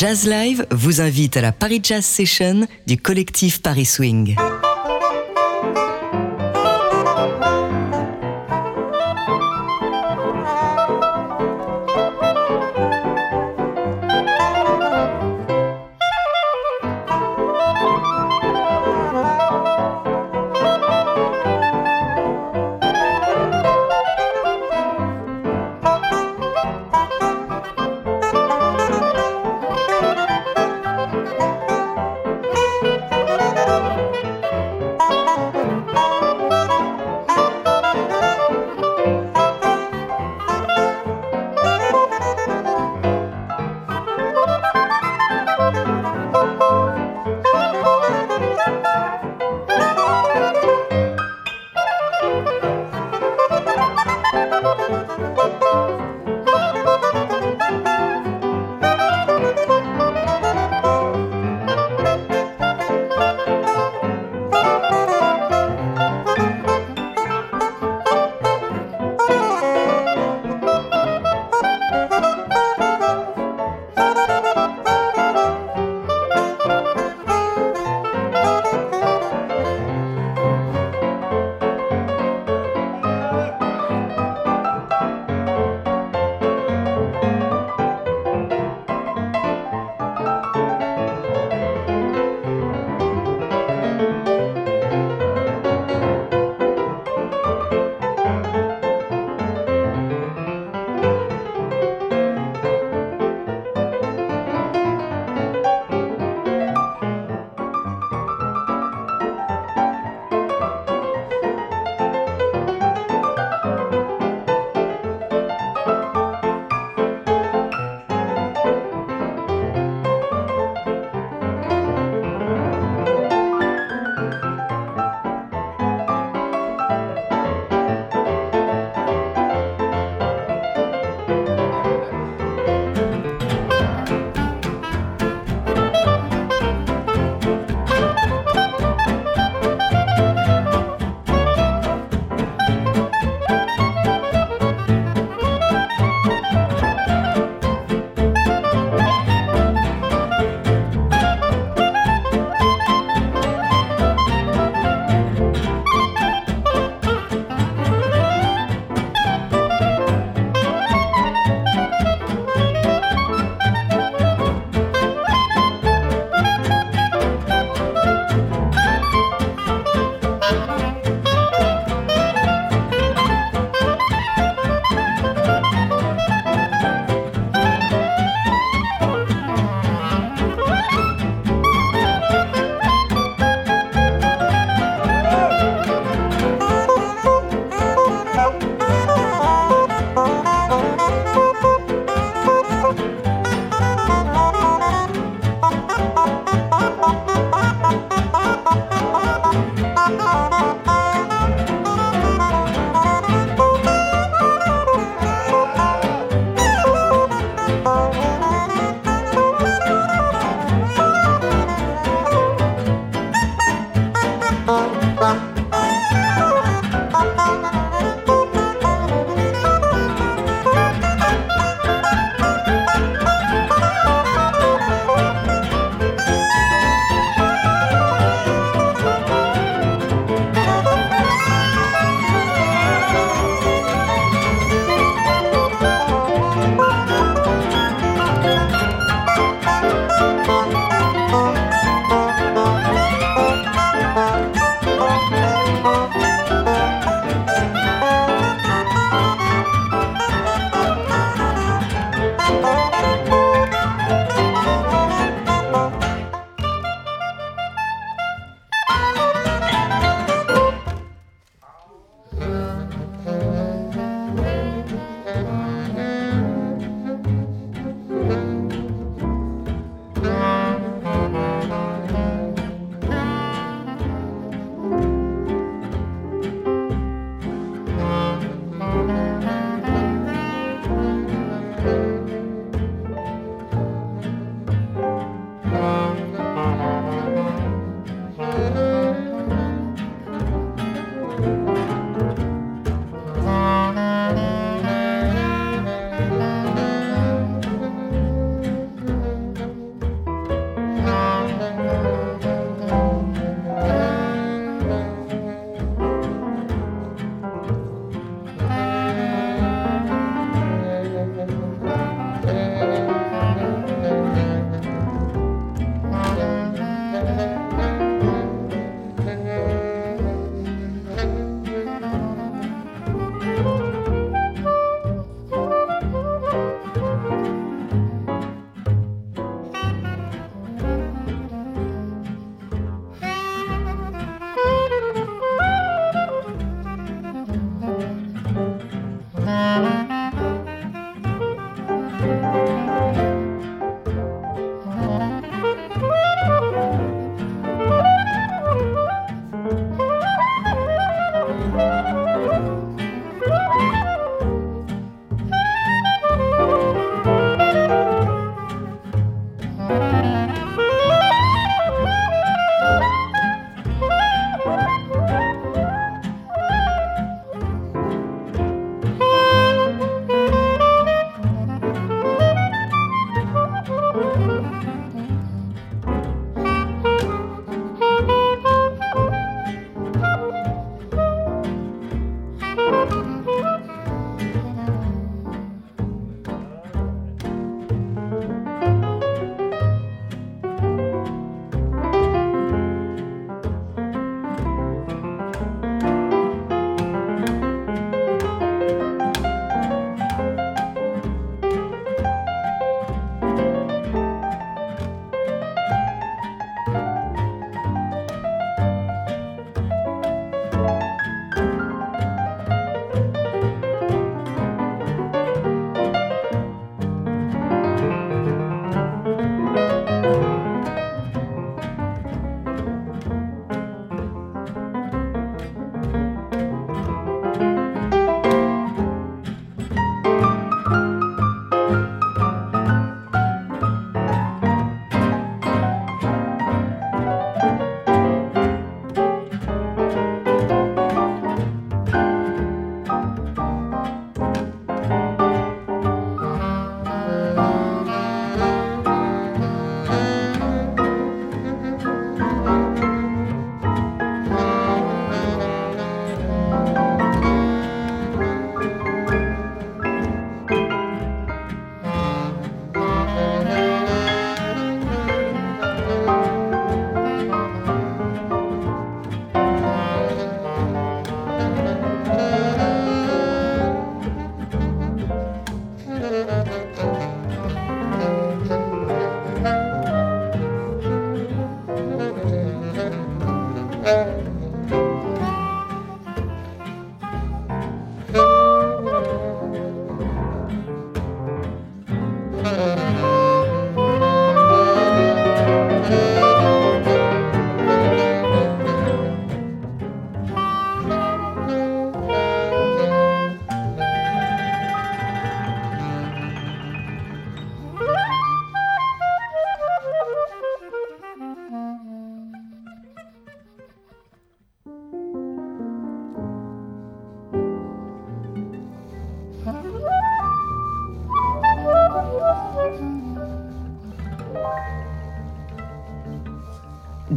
Jazz Live vous invite à la Paris Jazz Session du collectif Paris Swing.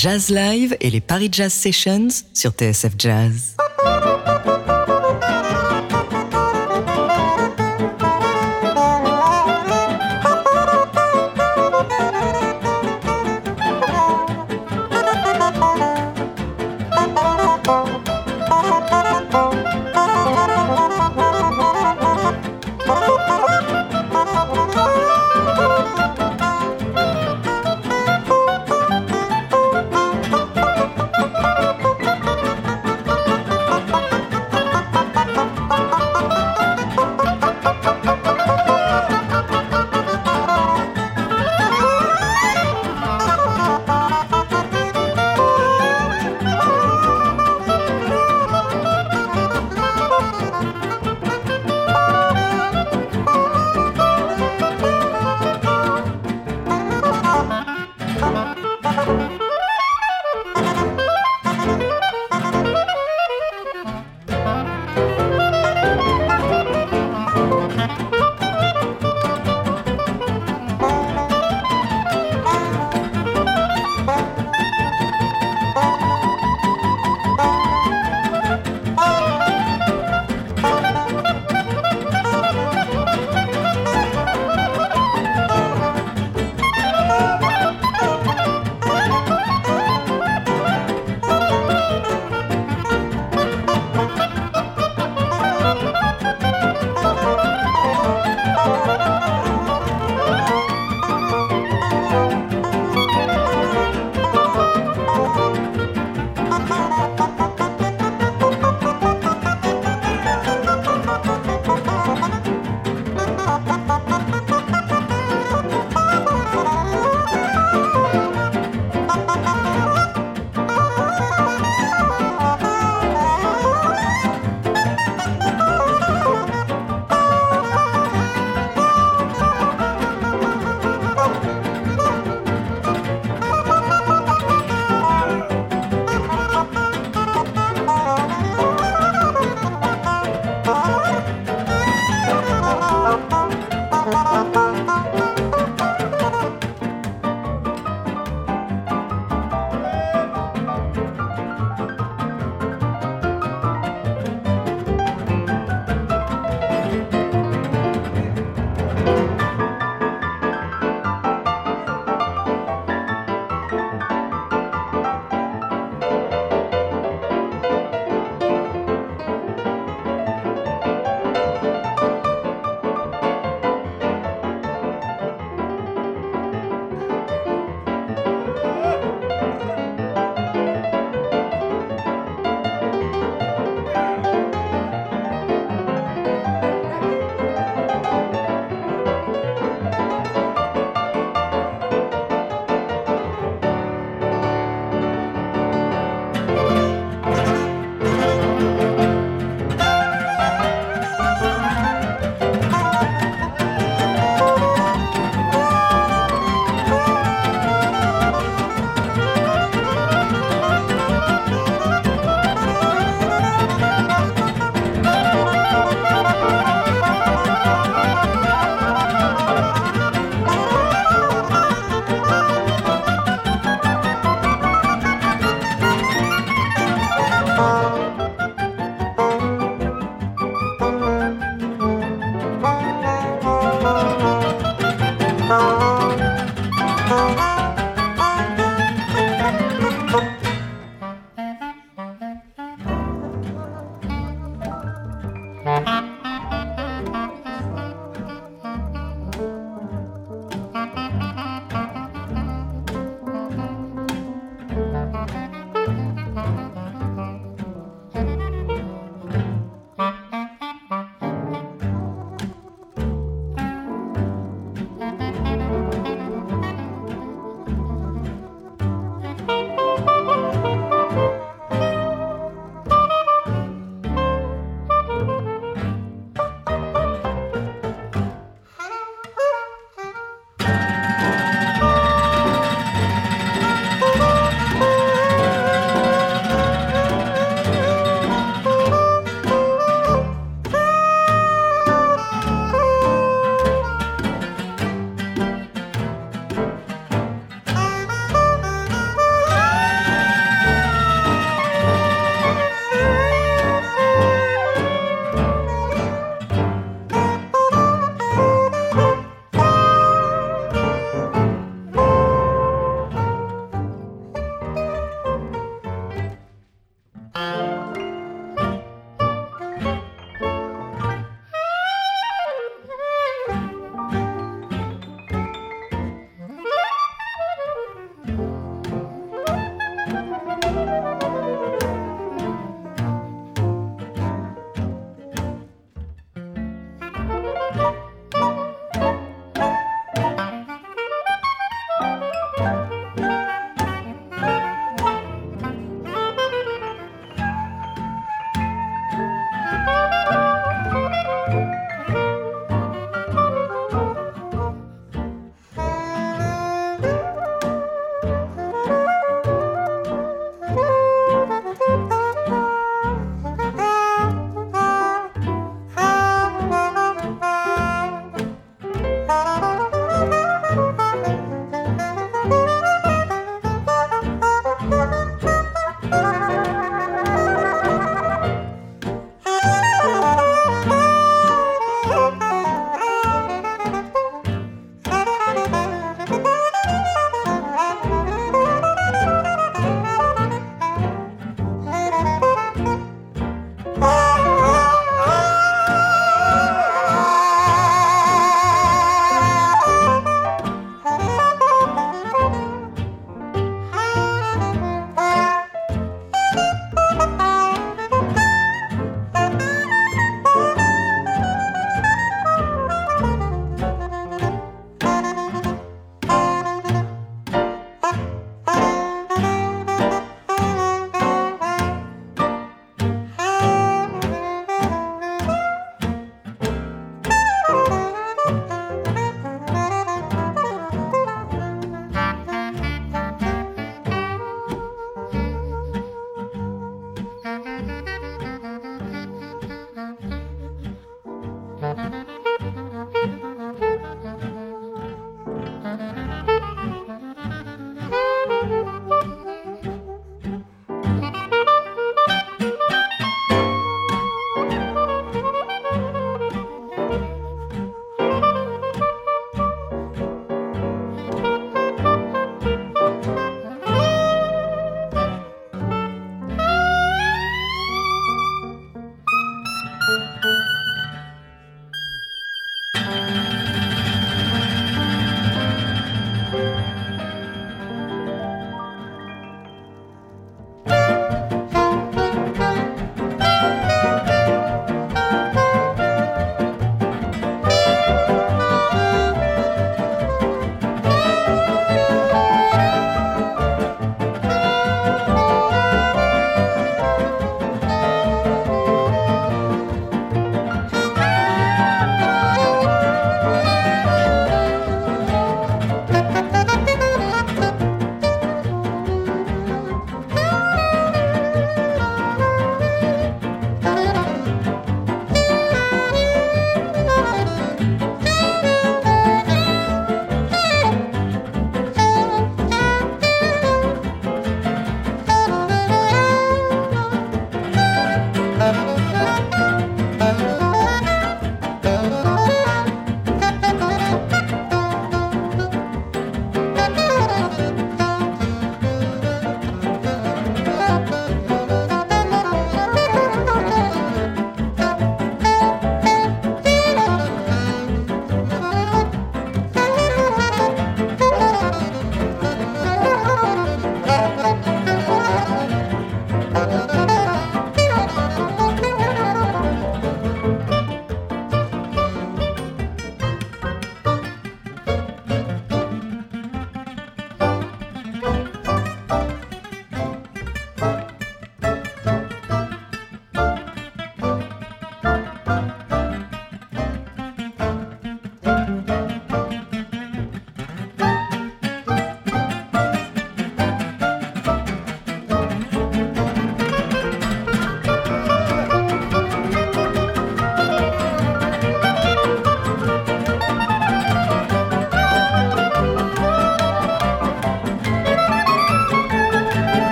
Jazz Live et les Paris Jazz Sessions sur TSF Jazz.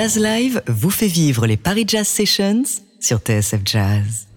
Jazz Live vous fait vivre les Paris Jazz Sessions sur TSF Jazz.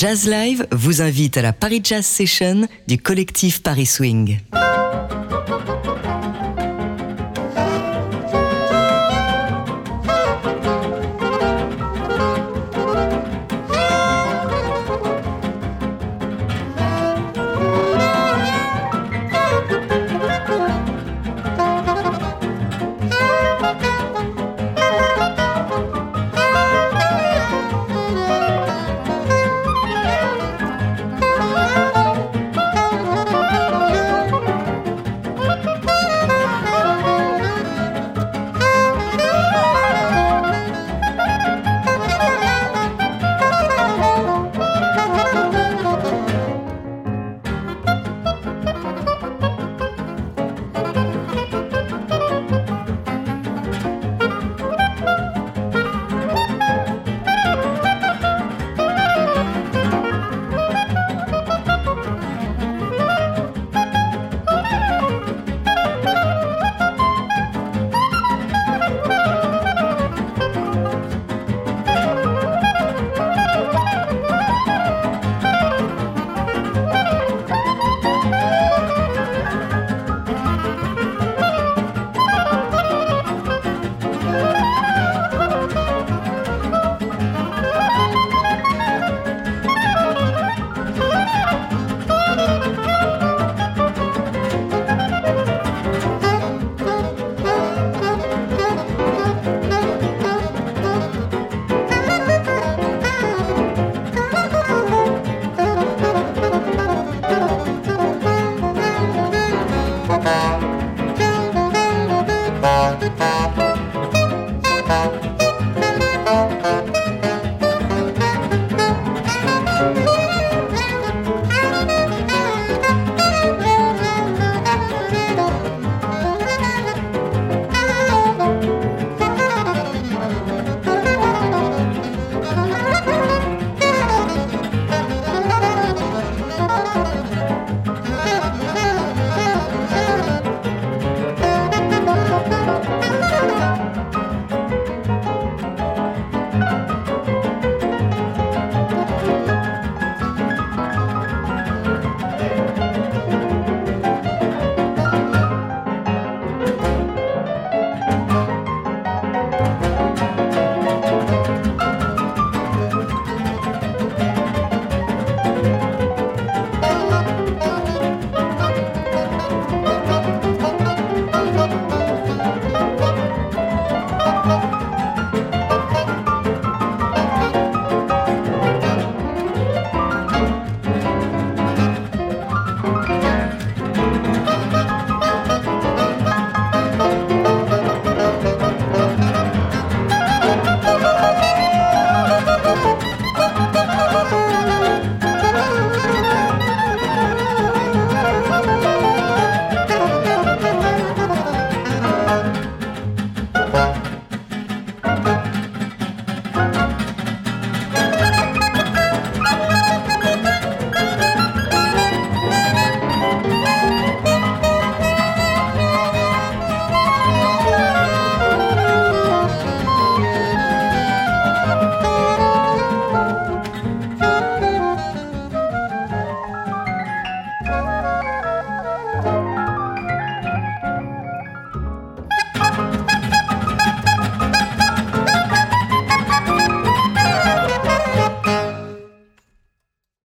Jazz Live vous invite à la Paris Jazz Session du collectif Paris Swing.